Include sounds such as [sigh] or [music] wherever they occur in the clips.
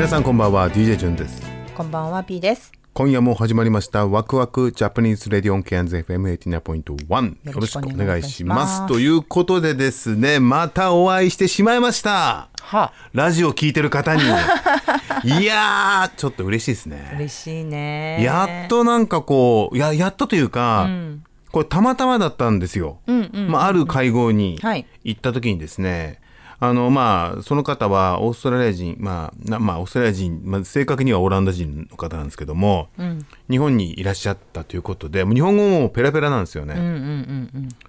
皆さんこんばんは DJ ジュンです。こんばんは、P です。今夜も始まりましたワクワクジャパニーズレディオンケアンズ FM89.1 よろしくお願いします。ということでですねまたお会いしてしまいました。は。ラジオ聞いてる方に。[laughs] いやーちょっと嬉しいですね。嬉しいね。やっとなんかこうややっとというか、これたまたまだったんですよ、まあ、ある会合にはい。行った時にですね、あのまあその方はオーストラリア人まあなまあオーストラリア人、まあ、正確にはオランダ人の方なんですけども、日本にいらっしゃったということで日本語もペラペラなんですよね、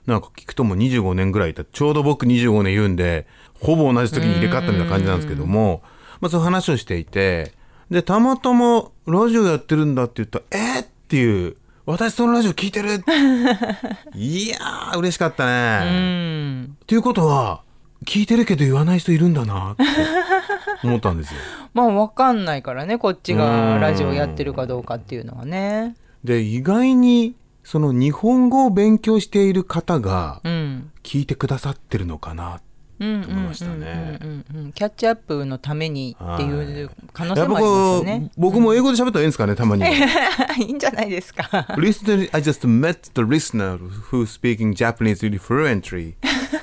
なんか聞くともう25年ぐらいいたちょうど僕25年いるんでほぼ同じ時に入れ替わったみたいな感じなんですけども、まあ、その話をしていてでたまたまラジオやってるんだって言ったら「えっ!」っていう「私そのラジオ聞いてる! [laughs]」いやー嬉しかったね。っていうことは聞いてるけど言わない人いるんだなって思ったんですよ。[laughs] まあ、わかんないからね、こっちがラジオやってるかどうかっていうのはね。で意外にその日本語を勉強している方がうん。聞いてくださってるのかなうんと思いましたね。キャッチアップのためにっていう可能性もありますね。僕も英語で喋ったらいいんですかねたまに。[laughs] いいんじゃないですか。Recently, I just met the listener who's speaking Japanese really fluently. [laughs]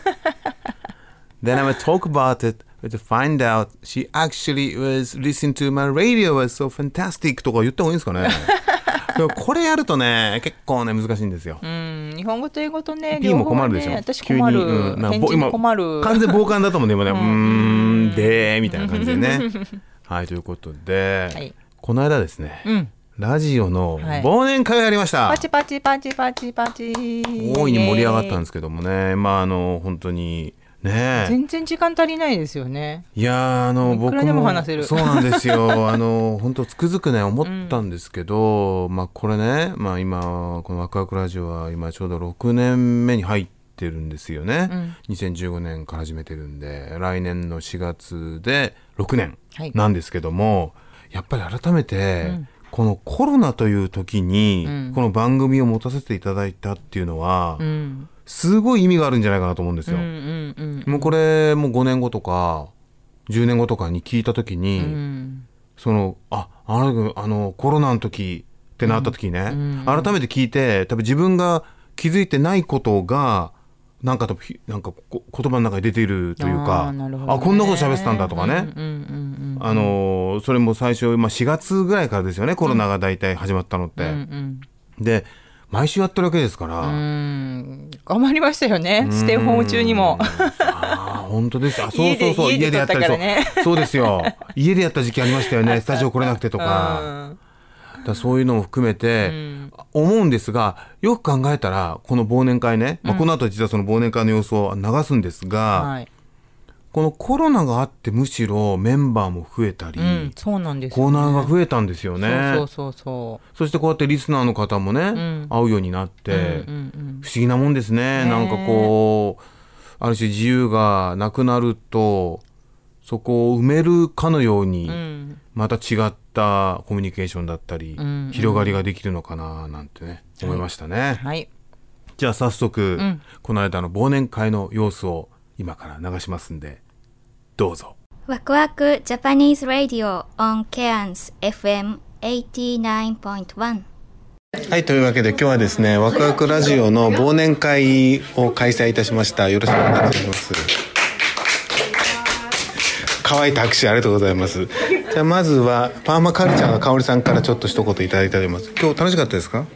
then I would talk about it to find out she actually was listening to my radio was so fantastic とか言った方がいいんですかね。[laughs] でもこれやるとね結構ね難しいんですよ。うん、日本語と英語とね、P も困るでしょ、ね私困る。うん。な返事に困る。完全傍観だと思うんで今ね。うーんでーみたいな感じでね。はいということで、はい。この間ですね、うん。ラジオのはい。忘年会をやりました、パチパチパチパチパチ。大いに盛り上がったんですけどもね。まああの本当にね全然時間足りないですよね。いやーあの僕も話せる。そうなんですよ。[laughs] あの本当つくづくね思ったんですけど、まあこれねまあ今このワクワクラジオは今ちょうど6年目に入ってるんですよね、2015年から始めてるんで来年の4月で6年はい。なんですけども、やっぱり改めて、このコロナという時に、この番組を持たせていただいたっていうのは、うん。すごい意味があるんじゃないかなと思うんですよ。うんうんうん。もうこれもう5年後とか10年後とかに聞いた時に、うんそのああのあのコロナの時ってなった時ね、改めて聞いて多分自分が気づいてないことがなんかなんかこ言葉の中に出ているというかあねこんなこと喋ってたんだとかね、うんうんあのそれも最初、まあ、4月ぐらいからですよねコロナが大体始まったのって。うんうんで毎週やってるわけですから。頑張りましたよね。ステイホーム中にも。ああ本当ですあそうそうそう。家でやったりそう。そうですよ。家でやった時期ありましたよね。[laughs] スタジオ来れなくてとか,、だそういうのも含めて、思うんですがよく考えたらこの忘年会ね、まあ、この後実はその忘年会の様子を流すんですが、はい。このコロナがあってむしろメンバーも増えたり、うん、そうなんですコー。ナーが増えたんですよね。そうそうそうそしてこうやってリスナーの方もね、ん。会うようになって、そう。うんうん。不思議なもんですね。なんかこうある種自由がなくなるとそこを埋めるかのように、うん。また違ったコミュニケーションだったり、ん広がりができるのかななんてね、思いましたね、はい。じゃあ早速、ん。この間の忘年会の様子を今から流しますんでどうぞ。ワクワクジャパニーズ・ラディオ on Cairns FM 89.1はいというわけで今日はですねワクワクラジオの忘年会を開催いたしました。よろしくお願いします。乾いた拍手ありがとうございます。じゃあまずはパーマカルチャーの香織さんからちょっと一言いただいております。今日楽しかったですか？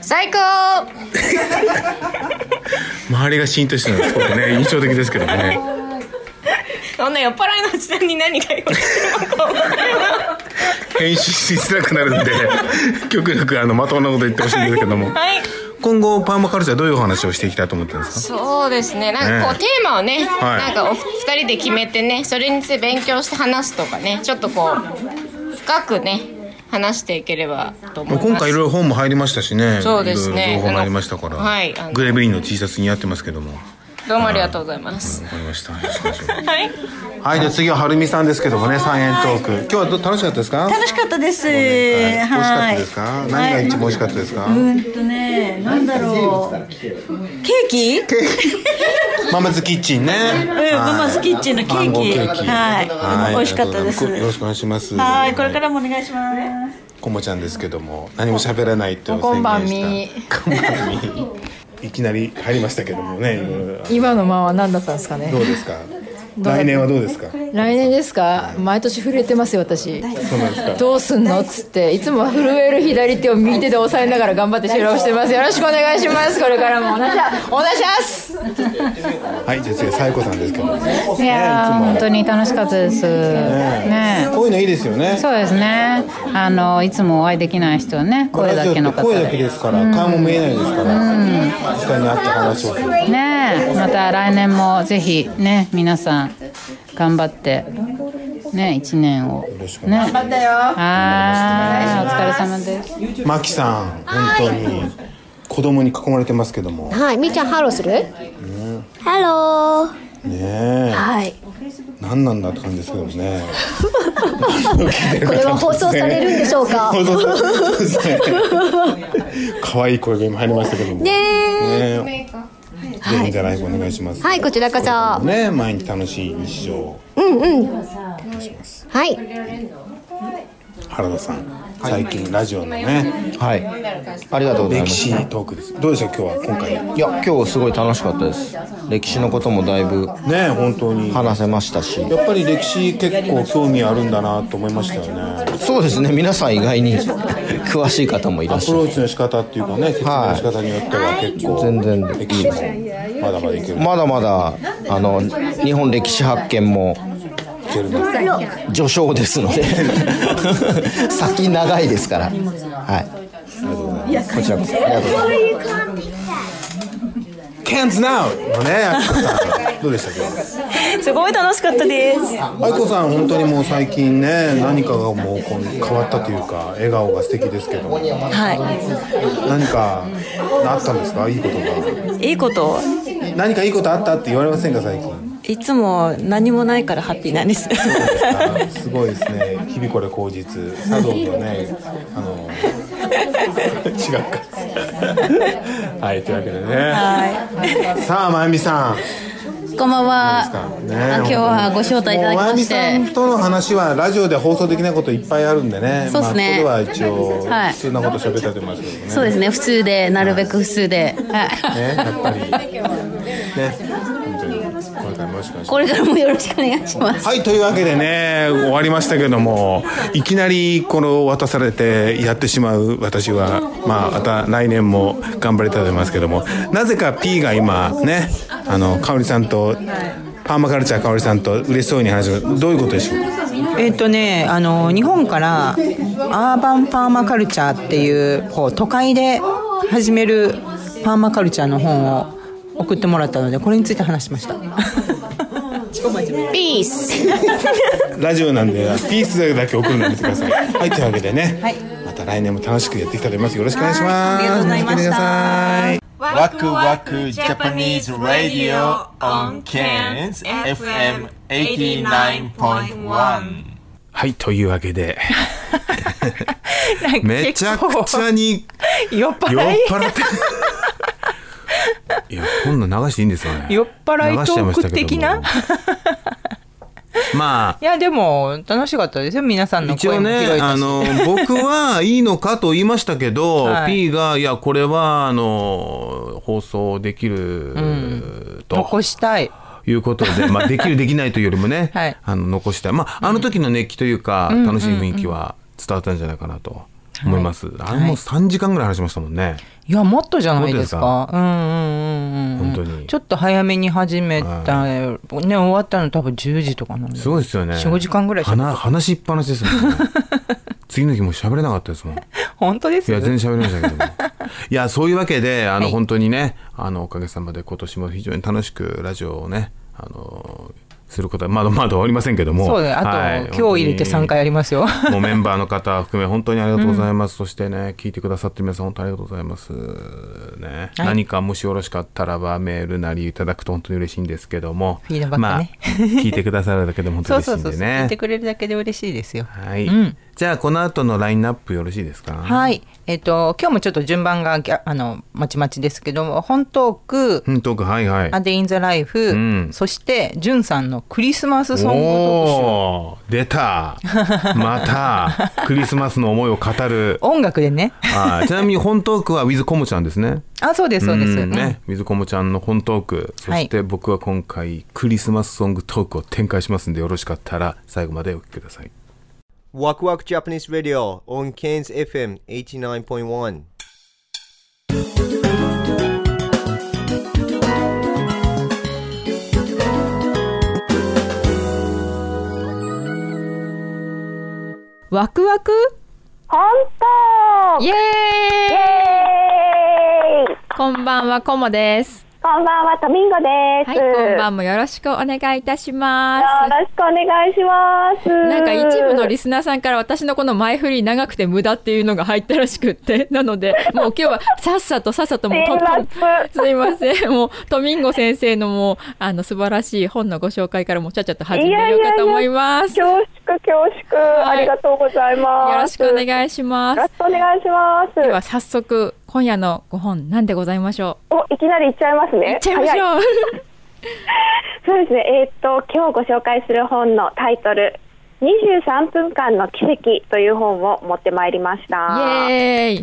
最高！[laughs] 周りがシーンとしてるのがすごくね印象的ですけどねそんな酔っ払いのおじさんに何が言われてるのか分からない編集しづらくなるんで極力あのまともなこと言ってほしいんですけども。はい。今後パーマカルチャーどういうお話をしていきたいと思ってるんですか？そうですね。なんかこう、ねテーマをね、はい。なんかお二人で決めてねそれについて勉強して話すとかねちょっとこう深くね話していければと思います。今回いろいろ本も入りましたしね。そうですね。いろいろ情報もありましたから、あのはいあのグレーブリンの T シャツ似合ってますけども。わどうもありがとうございます、かりましたはいはい、じゃあ次ははるみさんですけどもね、三円トーク。今日はど楽しかったですか？楽しかったです。はい美味しかったはいですか？何が一番美味しかったですか？うんとね、なんだろう。ケーキ？ママズキッチンね。うん、ママズキッチンのケーキ。はい。美味しかったです。よろしくお願いします。はい、これからもお願いします。こもちゃんですけども、何も喋らないと宣言した。こんばんみ。こんばんみ。いきなり入りましたけどもね。今の間は何だったんですかねどうですか？どう来年はどうですか？来年ですか？毎年震えてますよ私そうなんですか。どうすんのっつっていつも震える左手を右手で押さえながら頑張って収録してますよろしくお願いしますこれからもお願いしますはい、じゃあ次はささんですけども。いやー本当に楽しかったです。ねこういうのいいですよね。そうですね。あのいつもお会いできない人はね、声だけの方声だけで。ですから、顔も見えないですから、実際に会って話をする。ねえ、また来年もぜひね皆さん頑張ってね一年をね。頑張ったよ。はーい、お疲れ様です。マキさん、本当に子供に囲まれてますけども。はい、みーちゃんハローする？ハローねえ。はい。何なんだって感じですけどもね。[laughs] これは放送されるんでしょうか？放送されそうですね。[laughs] 可愛い声が今入りましたけども。ねえ。ぜひじゃあライブお願いします。はい、こちらこそ。ね、毎日楽しい日常。うんうん。はい。原田さん、最近ラジオのね。はい。ありがとうございます。歴史トークです。どうでした今日は今回。いや今日すごい楽しかったです。歴史のこともだいぶね本当に話せましたし。やっぱり歴史結構興味あるんだなと思いましたよね。そうですね。皆さん意外に詳しい方もいらアっしゃる。プローチの仕方っていうかね、説明の仕方によっては結構全然歴史もまだまだいける。まだまだあの日本歴史発見も。序章ですので [laughs] 先長いですから。はい。こちらこそありがとうございます。Cans now のね、あきこさんどうでした今日。すごい楽しかったです。あいこさん本当にもう最近ね何かがもうこう変わったというか笑顔が素敵ですけどもは何かあったんですか？いいことがい。いいこと。何かいいことあったって言われませんか最近？いつも何もないからハッピーなんです。あすごいですね日々これ口実茶道のねあの違うかはいというわけでね。さあまゆみさん。こんばんは。ね。あ今日はご招待いただきまして。もうまゆみさんとの話はラジオで放送できないこといっぱいあるんでね。そうっすね。まあ、ここでは一応はい。普通なこと喋ったと思いますけどね、そうですね。普通で、なるべく普通で。はい。ねやっぱり。ねろしくお願いしますこれからもよろしくお願いします。はいというわけでね終わりましたけどもいきなりこの渡されてやってしまう私はまあまた来年も頑張りたいと思いますけどもなぜか P が今ねあの香織さんとパーマカルチャー香織さんと嬉しそうに話すどういうことでしょう？えっとね、あの日本からアーバンパーマカルチャーっていうこう都会で始めるパーマカルチャーの本を送ってもらったのでこれについて話しました。ピース。ラジオなんでピースだけ送るのやめてください。はいというわけでね、また来年も楽しくやっていきたいと思います。よろしくお願いします。ありがとうござい。ました見てくださいワクワク Japanese Radio on Cairns FM 89.1はいというわけで。[laughs] めちゃくちゃに酔っ払い。酔っ払っていやこんなん流していいんですよね。酔っ払いトーク的な？[laughs] まあ。いやでも楽しかったですよ。皆さんの一応声も拾えたし、ねあの僕はいいのかと言いましたけど、はい。P がいやこれはあの放送できると、残したい。いうことで、まあ、できるできないというよりもね、[laughs] はい。あの残したい、まあ、あの時の熱気というか、楽しい雰囲気は伝わったんじゃないかなと思います、あれもう3時間ぐらい話しましたもんね、いやもっとじゃないですか。うんうんうんうん本当に。ちょっと早めに始めた、ね終わったの多分10時とかなんで。すごいですよね。45時間ぐらい話話しっぱなしですもんね。[laughs] 次の日もう喋れなかったですもん。本当ですいや全然喋れましたけども。[laughs] いやそういうわけであの、はい。本当にねあのおかげさまで今年も非常に楽しくラジオをねあのすることはまだまだ終わりませんけども。そうね。あと、はい。今日入れて3回ありますよ。もうメンバーの方含め本当にありがとうございます、そしてね聞いてくださって皆さん本当にありがとうございます。ね、はい。何かもしよろしかったらばメールなりいただくと本当に嬉しいんですけども。フィードバックね。まあ聞いてくださるだけでも本当 [laughs] そうそうそう嬉しいんでね言ってくれるだけで嬉しいですよ。はい、うんじゃあこの後のラインナップよろしいですか？はい。えっ、と今日もちょっと順番があのまちまちですけども本トーク本トークはいはい。アデインザライフ、ん。そしてじゅんさんのクリスマスソング特集出た。また [laughs] クリスマスの思いを語る。音楽でね。はい。ちなみに本トークはウィズコモちゃんですね。[laughs] あそうですそうです、んね、ウィズコモちゃんの本トーク。そして僕は今回クリスマスソングトークを展開しますんでよろしかったら最後までお聞きくださいワクワクジャパニーズ・ラディオ on Kens FM 89.1ワクワク本当イエーイ,イ,エーこんばんはコモですこんばんは、トミンゴです。はい、こんばんもよろしくお願いいたします。よろしくお願いします。なんか一部のリスナーさんから私のこの前振り長くて無駄っていうのが入ったらしくって。[laughs] なので、もう今日はさっさとさっさともうすいませんすいません。もうトミンゴ先生のもう、あの素晴らしい本のご紹介からもうちゃっちゃと始めようかと思います。恐縮恐縮、ありがとうございます。よろしくお願いします。よろしくお願いします。では早速、今夜のご本何でございましょう？お、いきなりいっちゃいますね。いっちゃいましょう。[laughs] そうですね。えーっと今日ご紹介する本のタイトル。23分間の奇跡という本を持ってまいりました。イエーイ。イ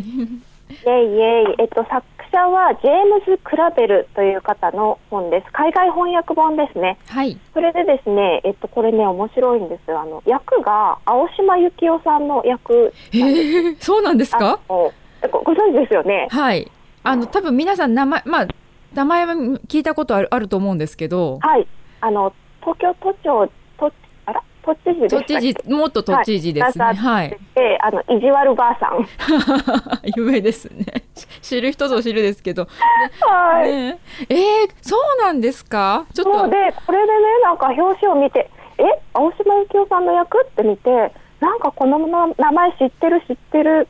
エイイエイ。えっと作者はジェームズ・クラベルという方の本です。海外翻訳本ですね。はい。それでですね、えっとこれね面白いんです。あの役が青島由紀夫さんの役えー、そうなんですか？ごご存知ですよね？はい。あの多分皆さん名前まあ名前は聞いたことあるあると思うんですけど。はい。あの東京都庁都あら？都知事都知事元都知事ですね。はい。で、あの意地悪ばあさん。[laughs] 有名ですね。知る人ぞ知るですけど。はい。ね、えー、そうなんですか？ちょっとでこれでねなんか表紙を見て、え青島由紀夫さんの役？って見て。なんかこの名前知ってる知ってる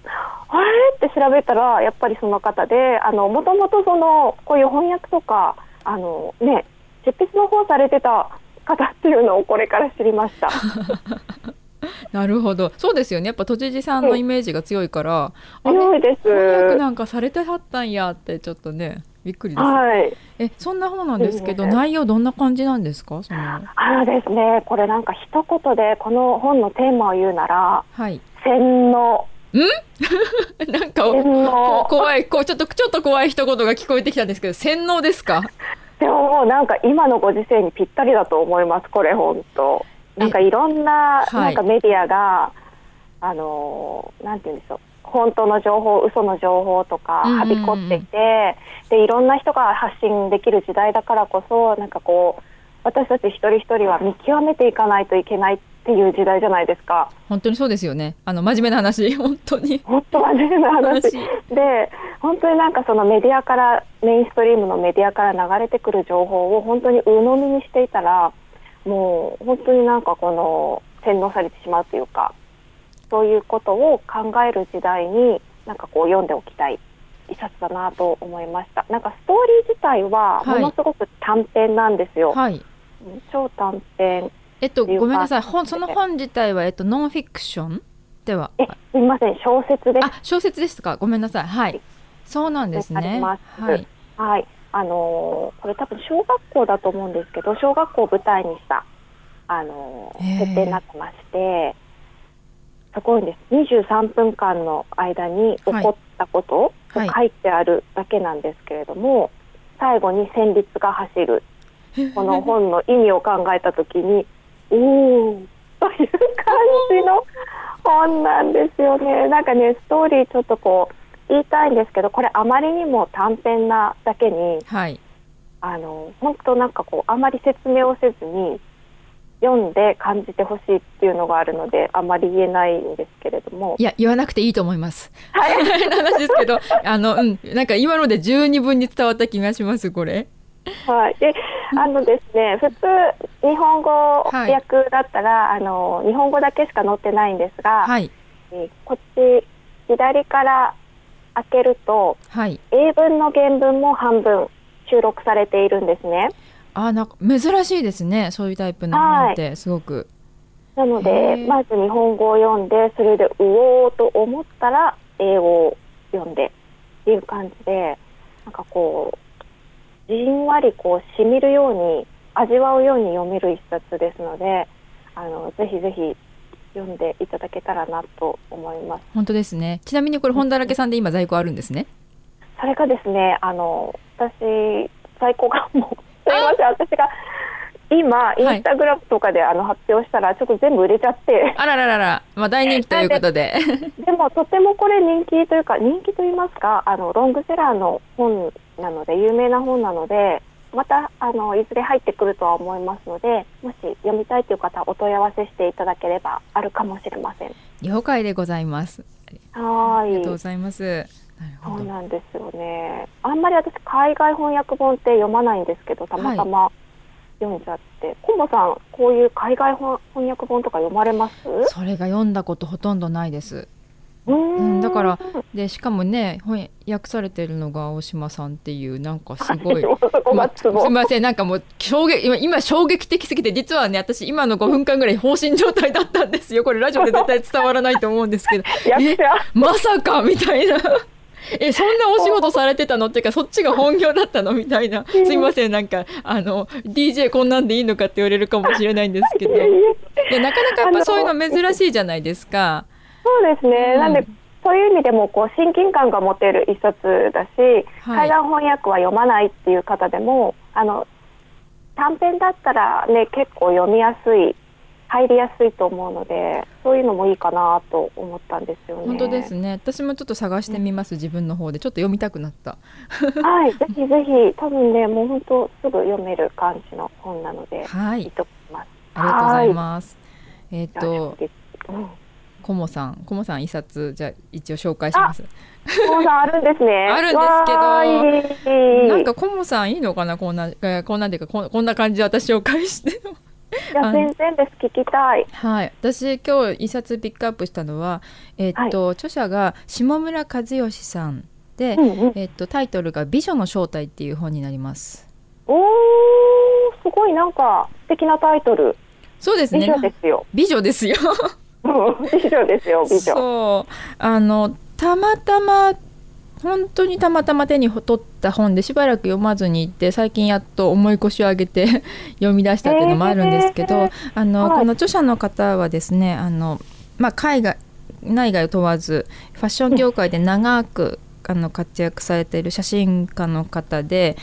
あれ？って調べたらやっぱりその方であのもともとそのこういう翻訳とかあのね執筆の方されてた方っていうのをこれから知りました。[laughs] なるほど。そうですよね。やっぱ都知事さんのイメージが強いから、強いです。翻訳なんかされてはったんやってちょっとねびっくりです、はい、えそんな本なんですけど、いいね内容どんな感じなんですか？その。あのですね。これなんか一言でこの本のテーマを言うならはい。洗脳。ん？[laughs] なんか洗脳。こ怖い。こうちょっとちょっと怖い一言が聞こえてきたんですけど洗脳ですか？[laughs] でももうなんか今のご時世にぴったりだと思いますこれ本当。なんかいろんなはい。なんかメディアが、あのーなんて言うんでしょう本当の情報嘘の情報とかはびこってきて、でいろんな人が発信できる時代だからこそなんかこう私たち一人一人は見極めていかないといけないっていう時代じゃないですか。本当にそうですよね。あの真面目な話。[laughs] 本当に。本当真面目な話。で本当になんかそのメディアからメインストリームのメディアから流れてくる情報を本当に鵜呑みにしていたらもう本当になんかこの洗脳されてしまうというかそういうことを考える時代になんかこう読んでおきたい。一冊だなと思いました。なんかストーリー自体ははい。ものすごく短編なんですよ、はい。超短編。えっとごめんなさい。本その本自体はえっとノンフィクション？では？えすみません。小説です。あ小説ですか？ごめんなさい。はい。そうなんですね。はい。はい、あのーこれ多分小学校だと思うんですけど小学校を舞台にした、あのー。設定になってましてすごいんです。23分間の間に起こったことをはい。書いてあるだけなんですけれども、最後に旋律が走る。この本の意味を考えた時におーという感じの本なんですよね。なんかねストーリーちょっとこう言いたいんですけどこれあまりにも短編なだけに、はい、あの本当なんかこうあまり説明をせずに読んで感じてほしいっていうのがあるのであまり言えないんですけれども。いや言わなくていいと思います。はい、[laughs] 話ですけどあの、うん、なんか今ので十二分に伝わった気がしますこれ。はい、であのですね普通日本語訳だったら、あの日本語だけしか載ってないんですが、はい、えーこっち左から開けると、はい、英文の原文も半分収録されているんですね。あなんか珍しいですねそういうタイプの本ってすごく。なのへでーまず日本語を読んでそれでうおーと思ったら英語を読んでっていう感じでなんかこうじんわりこうしみるように味わうように読める一冊ですのであのぜひぜひ読んでいただけたらなと思います。本当ですね。ちなみにこれ本だらけさんで今在庫あるんですね？それがですねあの私在庫がもうすいません私が今インスタグラムとかであの発表したらちょっと全部売れちゃって。あらららら、まあ大人気ということで。でもとてもこれ人気というか人気と言いますかあのロングセラーの本なので有名な本なのでまたあのいずれ入ってくるとは思いますのでもし読みたいという方はお問い合わせしていただければあるかもしれません。了解でございます。はーいありがとうございます。そうなんですよね。あんまり私海外翻訳本って読まないんですけどたまたま読んじゃって、コンボさんこういう海外翻翻訳本とか読まれます？それが読んだことほとんどないです。うんん、だからでしかもね翻訳されてるのが大島さんっていうなんかすごい、ま [laughs] すみませんなんかもう衝撃今今衝撃的すぎて実はね私今の5分間ぐらい放心状態だったんですよこれラジオで絶対伝わらないと思うんですけどえまさかみたいな。[laughs] えそんなお仕事されてたの？っていうかそっちが本業だったの？みたいな。すいません。なんかあの DJ こんなんでいいのかって言われるかもしれないんですけど。なかなかやっぱそういうの珍しいじゃないですか。そうですね、うん。なんでそういう意味でもこう親近感が持てる一冊だし、はい。翻訳は読まないっていう方でもあの短編だったらね結構読みやすい入りやすいと思うのでそういうのもいいかなと思ったんですよね。本当ですね。私もちょっと探してみます、自分の方で。ちょっと読みたくなった。はい、ぜひぜひ。多分ねもう本当すぐ読める感じの本なので、はい。いいと思います。ありがとうございます。えっ、とうん。コモさん。コモさん一冊じゃあ一応紹介します。コモさんあるんですね。[laughs] あるんですけどいなんかコモさんいいのかな？こんなえーこんなんていうかこんこんな感じで私紹介していや全然です聞きたい。はい、私今日一冊ピックアップしたのは、えっと著者が下村和義さんで、えっとタイトルが「美女の正体」っていう本になります。おーすごいなんか素敵なタイトル。そうですね。美女ですよ。美女ですよ。美女ですよ美女。そうあのたまたま本当にたまたま手に取った本でしばらく読まずにいて最近やっと重い腰を上げて [laughs] 読み出したっていうのもあるんですけど、へーあの、はいこの著者の方はですねあの、まあ、海外内外を問わずファッション業界で長くあの活躍されている写真家の方で。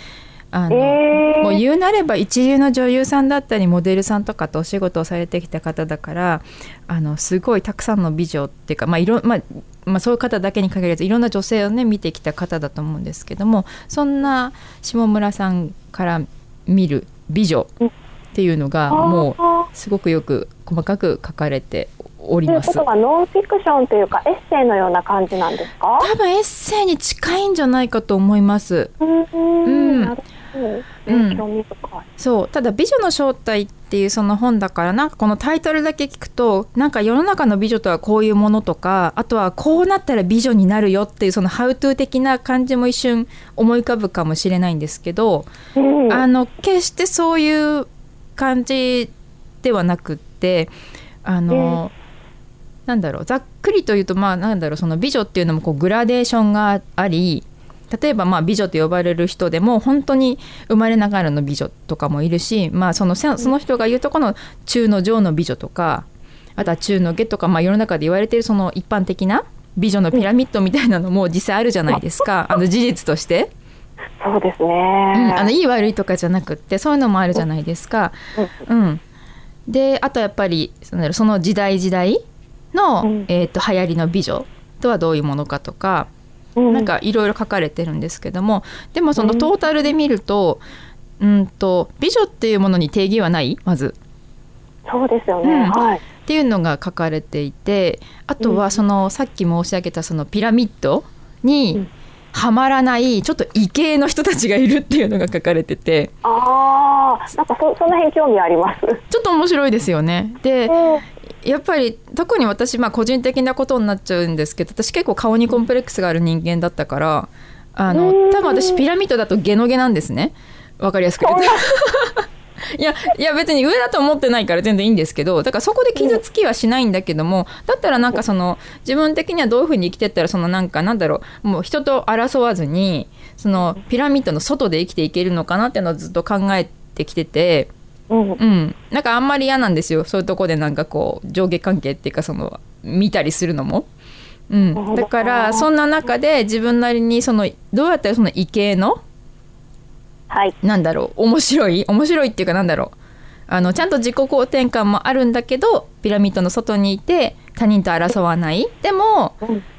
あのえーもう言うなれば一流の女優さんだったりモデルさんとかとお仕事をされてきた方だからあのすごいたくさんの美女っていうか、まあいろまあまあ、そういう方だけに限らずいろんな女性をね見てきた方だと思うんですけどもそんな下村さんから見る美女っていうのがもうすごくよく細かく書かれておりますということ。はノンフィクションというかエッセイのような感じなんですか？多分エッセイに近いんじゃないかと思います。うん。なるほどうん興味深い。そうただ「美女の正体」っていうその本だからなんかこのタイトルだけ聞くとなんか世の中の美女とはこういうものとかあとはこうなったら美女になるよっていうそのハウトゥー的な感じも一瞬思い浮かぶかもしれないんですけど、あの決してそういう感じではなくってあの、なんだろうざっくりと言うとまあなんだろうその美女っていうのもこうグラデーションがあり例えばまあ美女と呼ばれる人でも本当に生まれながらの美女とかもいるし、まあ、そのせその人が言うとこの中の上の美女とかあとは中の下とか、まあ、世の中で言われているその一般的な美女のピラミッドみたいなのも実際あるじゃないですか [laughs] あの事実として。そうですね。うん、あのいい悪いとかじゃなくってそういうのもあるじゃないですか。うん、であとやっぱりその時代時代の、えー、と流行りの美女とはどういうものかとかなんかいろいろ書かれてるんですけども。でもそのトータルで見ると,、うん、と美女っていうものに定義はない？まず。そうですよね、うん。はい。っていうのが書かれていてあとはその、さっき申し上げたそのピラミッドにはまらないちょっと異形の人たちがいるっていうのが書かれてて。ああなんかそその辺興味あります。ちょっと面白いですよね。で、やっぱり特に私まあ個人的なことになっちゃうんですけど私結構顔にコンプレックスがある人間だったからあの多分私ピラミッドだとゲノゲなんですねわかりやすく言うと。[laughs] いやいや別に上だと思ってないから全然いいんですけどだからそこで傷つきはしないんだけどもだったらなんかその自分的にはどういうふうに生きてったらそのなんかなんだろうもう人と争わずにそのピラミッドの外で生きていけるのかなっていうのをずっと考えてきてて。うん、なんかあんまり嫌なんですよ。そういうとこでなんかこう上下関係っていうかその見たりするのも。うん、だからそんな中で自分なりにそのどうやったらその異形の、なんだろう面白い面白いっていうかなんだろう。あのちゃんと自己肯定感もあるんだけどピラミッドの外にいて他人と争わない。でも、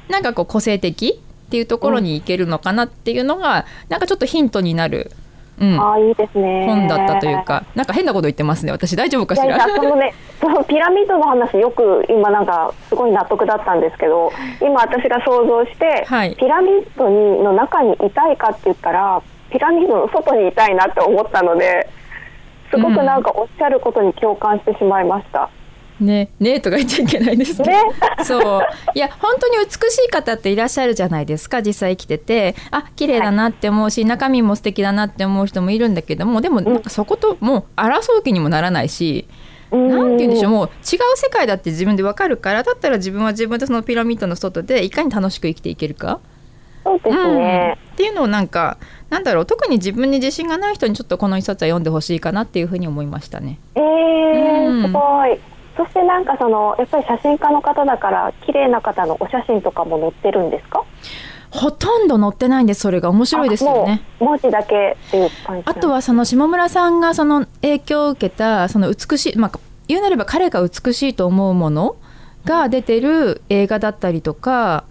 なんかこう個性的っていうところに行けるのかなっていうのが、なんかちょっとヒントになる、うん、ああいいですね。本だったというかなんか変なこと言ってますね。私大丈夫かしら？[laughs] そのねそのピラミッドの話よく今なんかすごい納得だったんですけど今私が想像して、ピラミッドにの中にいたいかって言ったらピラミッドの外にいたいなって思ったのですごくなんかおっしゃることに共感してしまいました。ねねとか言っちゃいけないですね。そう。いや本当に美しい方っていらっしゃるじゃないですか実際生きてて。あ綺麗だなって思うし、中身も素敵だなって思う人もいるんだけどもでもなん。かそこともう争う気にもならないし。なんて言うんでしょうもう違う世界だって自分でわかるからだったら自分は自分でそのピラミッドの外でいかに楽しく生きていけるか。そうですね、っていうのをなんかなんだろう特に自分に自信がない人にちょっとこの一冊は読んでほしいかなっていうふうに思いましたね。えー、すごい。そしてなんかそのやっぱり写真家の方だから綺麗な方のお写真とかも載ってるんですか？ほとんど載ってないんですそれが面白いですよね。文字だけっていう感じ。あとはその下村さんがその影響を受けたその美しいまあ言うなれば彼が美しいと思うものが出てる映画だったりとか。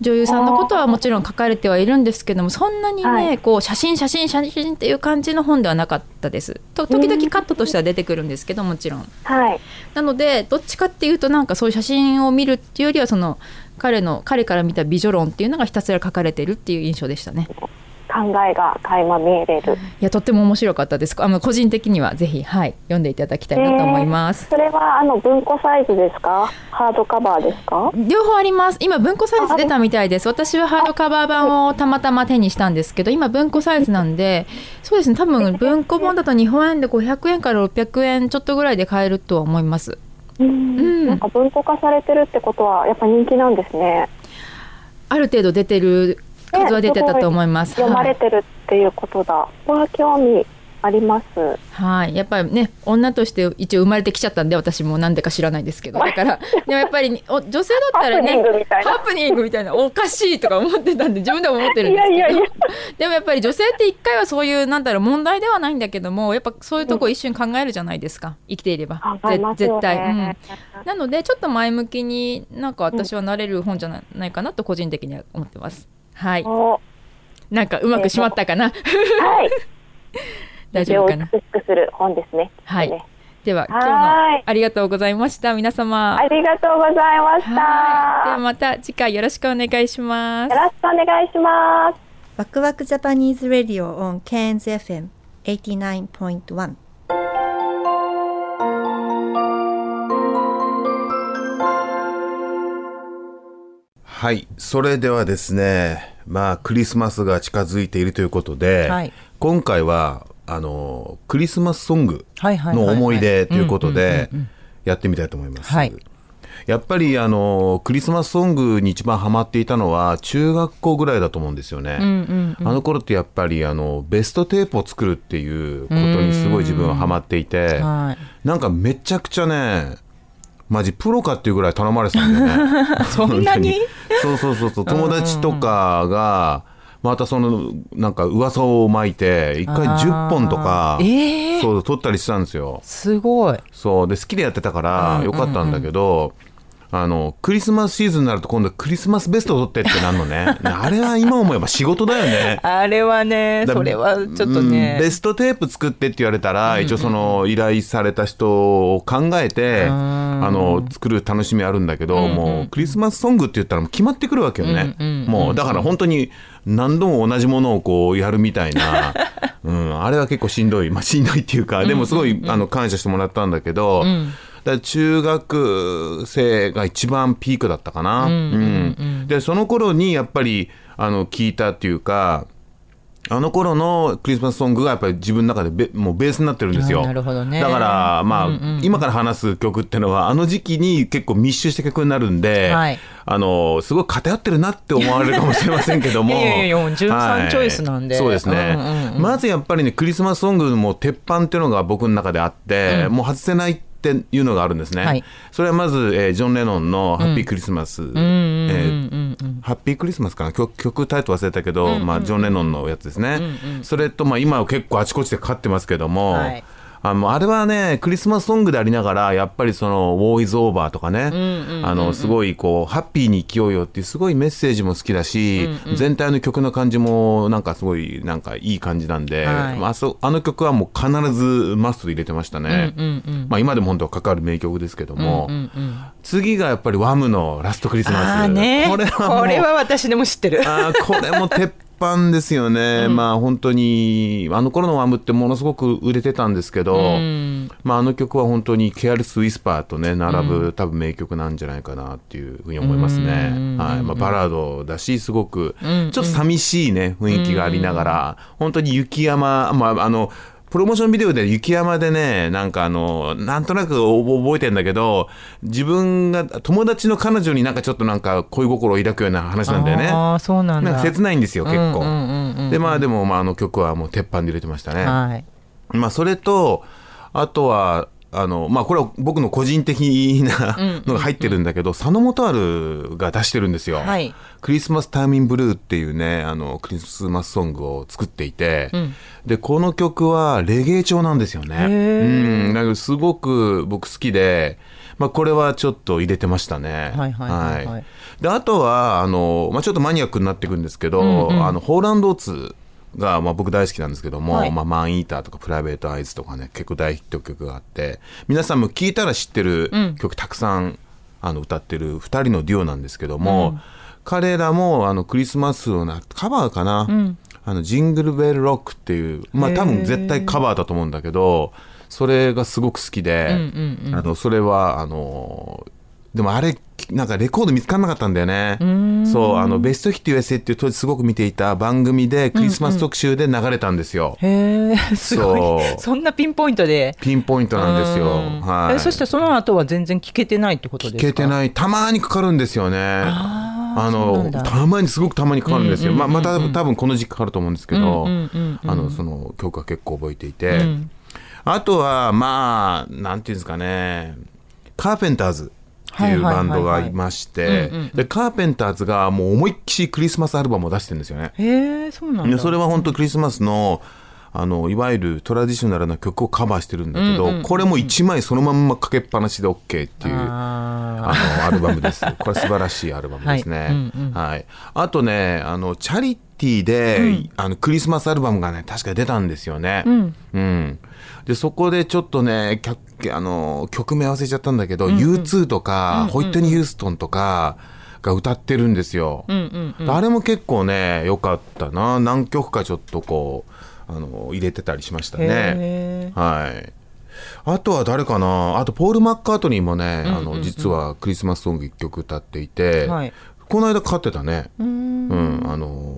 女優さんのことはもちろん書かれてはいるんですけどもそんなにね、はい、こう写真写真写真っていう感じの本ではなかったですと時々カットとしては出てくるんですけどもちろん、はい、なのでどっちかっていうとなんかそういう写真を見るっていうよりはその彼の彼から見た美女論っていうのがひたすら書かれてるっていう印象でしたね考えが垣間見えれる。いやとっても面白かったです。あの個人的にはぜひはい読んでいただきたいなと思います、えー、それはあの文庫サイズですか？ハードカバーですか？両方あります。今文庫サイズ出たみたいです。私はハードカバー版をたまたま手にしたんですけど今文庫サイズなんでそうですね多分文庫本だと日本円で500円から600円ちょっとぐらいで買えるとは思います。うん、うん、なんか文庫化されてるってことはやっぱ人気なんですね。ある程度出てる数は出てたと思います。読まれてるっていうことだ。はい、は興味あります。はい、やっぱりね、女として一応生まれてきちゃったんで、私もなんでか知らないですけど、[laughs] だから、でもやっぱりお女性だったらね、ハプニングみたいな、おかしいとか思ってたんで、自分でも思ってるんですけど。いやいやいやでもやっぱり女性って一回はそういう、なんだろう、問題ではないんだけども、やっぱそういうとこ一瞬考えるじゃないですか、生きていれば。絶対、うん。なので、ちょっと前向きになんか私はなれる本じゃないかなと、個人的には思ってます。はい。なんかうまくしまったかな？はい。[laughs] 大丈夫かな？美しする本ですね。はい。では今日もありがとうございました皆様ありがとうございましたではまた次回よろしくお願いしますよろしくお願いしますワクワクジャパニーズレディオ on CANSFM89.1 はい。それではですね、まあ、クリスマスが近づいているということで、はい。今回は、あの、クリスマスソングの思い出ということで、やってみたいと思います。はい。やっぱり、あの、クリスマスソングに一番ハマっていたのは、中学校ぐらいだと思うんですよね。あの頃ってやっぱり、あの、ベストテープを作るっていうことにすごい自分はハマっていて、はい。なんかめちゃくちゃね、マジプロかっていうぐらい頼まれてたんだよね。[laughs] そんなに？[laughs] そうそうそうそう。友達とかがまたそのなんか噂を巻いて一回あー。10本とか、えー。そう撮ったりしたんですよ。すごい。そう。で好きでやってたからうん。よかったんだけど、あのクリスマスシーズンになると今度クリスマスベストを取ってってなるのね。あれは今思えば仕事だよね。[laughs] あれはねだそれはちょっとね。うんベストテープ作ってって言われたら、一応その依頼された人を考えて、あの作る楽しみあるんだけど、もうクリスマスソングって言ったらもう決まってくるわけよね、うんうんうんもうだから本当に何度も同じものをこうやるみたいな、[laughs] うん、あれは結構しんどい。まあしんどいっていうかでもすごい、あの感謝してもらったんだけど、うんだ中学生が一番ピークだったかな。うん。うん。うん。でその頃にやっぱりあの聞いたっていうかあの頃のクリスマスソングがやっぱり自分の中でベもうベースになってるんですよ。なるほどね。だからまあ、うんうん今から話す曲ってのはあの時期に結構密集した曲になるんで、はい。あのすごい偏ってるなって思われるかもしれませんけども。[laughs] いやいやいやもう13はい。チョイスなんで。そうですね、うんうんうん。まずやっぱりねクリスマスソングも鉄板っていうのが僕の中であって、うん。もう外せないっていうのがあるんですね、はい。それはまず、えージョン・レノンの「ハッピークリスマス」うん。ハッピークリスマスかな？曲曲タイトル忘れたけど、まあ、ジョン・レノンのやつですね、うんうんそれと、まあ、今は結構あちこちでかかってますけども、はいあのあれはねクリスマスソングでありながらやっぱりその「War is over」とかね、すごいこうハッピーに生きようよっていうすごいメッセージも好きだし、うんうん。全体の曲の感じもなんかすごいなんかいい感じなんで、はい。まあ、そあの曲はもう必ずマストで入れてましたね、まあ、今でも本当はかかる名曲ですけども、次がやっぱりワムの「ラストクリスマス」これはこれは私でも知ってる。あーこれも鉄板ですよね、まあ本当にあの頃のワムってものすごく売れてたんですけど、うん。まあ、あの曲は本当に「ケアレス・ウィスパー」とね並ぶ、多分名曲なんじゃないかなっていうふうに思いますね、うん。はい。まあ、バラードだしすごくうん。ちょっと寂しいね雰囲気がありながら、本当に雪山、まあ、あのプロモーションビデオで雪山でね、なんかあの、なんとなく覚えてんだけど、自分が、友達の彼女になんかちょっとなんか恋心を抱くような話なんだよね。ああそうなんだなんか切ないんですよ、結構。うんうんうんうんで、まあでも、まああの曲はもう鉄板で入れてましたね。はいまあそれと、あとは、あのまあ、これは僕の個人的なのが入ってるんだけど、佐野元春が出してるんですよ。はい。クリスマスタイミンブルーっていうね、あの、クリスマスソングを作っていて、うん。で、この曲はレゲエ調なんですよね。うん、だけどすごく僕好きで、まあ、これはちょっと入れてましたね。はいはいはい。はい。で、あとは、あの、まあ、ちょっとマニアックになっていくんですけど、うんうん。あの、ホーランドーツが、まあ、僕大好きなんですけども、はい。まあ、マンイーターとかプライベートアイズとかね、結構大ヒット曲があって、皆さんも聞いたら知ってるうん。曲たくさん、あの、歌ってる二人のデュオなんですけども、彼らも、あの、クリスマスをな、カバーかな、うん。あの、ジングルベルロックっていう、まあ、多分絶対カバーだと思うんだけど、それがすごく好きで、うんうんうん。あの、それは、あの、でもあれ、なんかレコード見つからなかったんだよね。そう、あの、ベストヒット USA っていう当時すごく見ていた番組でクリスマス特集で流れたんですよ。へえすごい。そんなピンポイントで。ピンポイントなんですよ。うん。はい。えそしてその後は全然聞けてないってことですか？聞けてない。たまにかかるんですよね。あのたまにすごくたまにかかるんですよ、うんうんうんうんまあ、また多分この時期かかると思うんですけど、その曲は結構覚えていて、うん。あとはまあなんていうんですかね。カーペンターズっていうバンドがいましてでカーペンターズがもう思いっきりクリスマスアルバムを出してるんですよね。へえそうなんそれは本当クリスマスのあのいわゆるトラディショナルな曲をカバーしてるんだけど、これも1枚そのまんまかけっぱなしで OK っていうああのアルバムです。これ素晴らしいアルバムですね。はいうんうんはい。あとね、あのチャリティーで、うんあのクリスマスアルバムがね確か出たんですよね。うんうんでそこでちょっとね曲あの曲名忘れちゃったんだけど、うんうん。U2 とか、うんうんホイットニー・ヒューストンとかが歌ってるんですよ。うんうんうん。あれも結構ね良かったな。何曲かちょっとこうあの入れてたりしましたね。へはい。あとは誰かな。あとポール・マッカートニーもね、うんうんうん。あの実はクリスマスソング1曲歌っていて、はい。この間かかってたね。うーん。うん、あの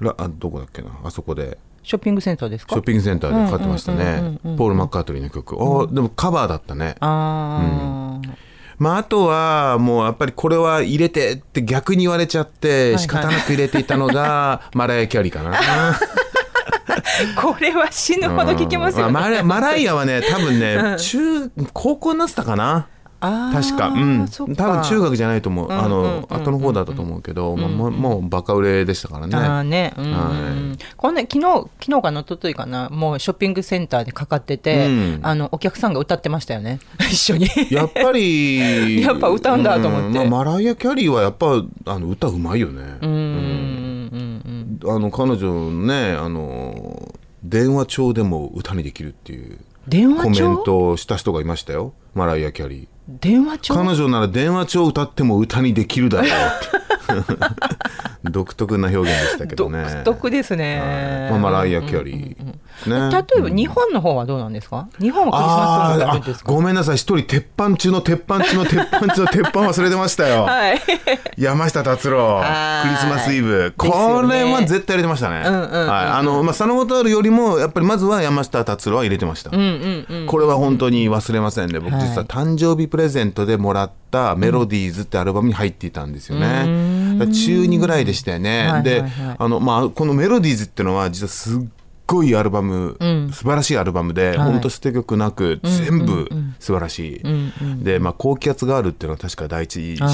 ーラあどこだっけな。あそこでショッピングセンターですか？ショッピングセンターでかかってましたね。ポール・マッカートニーの曲、あでもカバーだったね。あー。まあ、あとはもうやっぱりこれは入れてって逆に言われちゃって仕方なく入れていたのが [laughs] マライア・キャリーかな。[laughs] これは死ぬほど聞きますよね。うん。まあマライアはね多分ね、うん。中高校になってたかな確か。うん。多分中学じゃないと思う、あうんうんうん。の後の方だったと思うけど、まあもうもうバカ売れでしたからね。ああね、うんはい。こんな昨日昨日かな一昨日かなもうショッピングセンターでかかってて、うん。あのお客さんが歌ってましたよね。[laughs] 一緒に。やっぱり [laughs] やっぱ歌うんだと思って。マライア・キャリーはやっぱあの歌うまいよね。うんうん。あの彼女のねあの電話帳でも歌にできるっていう電話帳？コメントをした人がいましたよ。マライア・キャリー電話帳？彼女なら電話帳歌っても歌にできるだろう。っ [laughs] て独特な表現でしたけどね。独特ですね、まあ、マライア・キャリー、ね。例えば日本の方はどうなんですか？日本はクリスマスですか？ごめんなさい。一人鉄板中の鉄板中の鉄板中の鉄板忘れてましたよ、[laughs] はい。山下達郎。はいクリスマスイブ。これは絶対入れてましたね、うんうんうんうん。はい。あのまあ佐野元春よりもやっぱりまずは山下達郎は入れてました、うんうんうん。これは本当に忘れませんね僕はい。実は誕生日プレゼントでもらった「メロディーズ」ってアルバムに入っていたんですよね、中2ぐらいでしたよね、であの、まあ、この「メロディーズ」っていうのは実はすっごいアルバム、うん。素晴らしいアルバムで、はい。本当捨て曲なく全部素晴らしい、で、まあ「高気圧がある」っていうのは確か第一シングル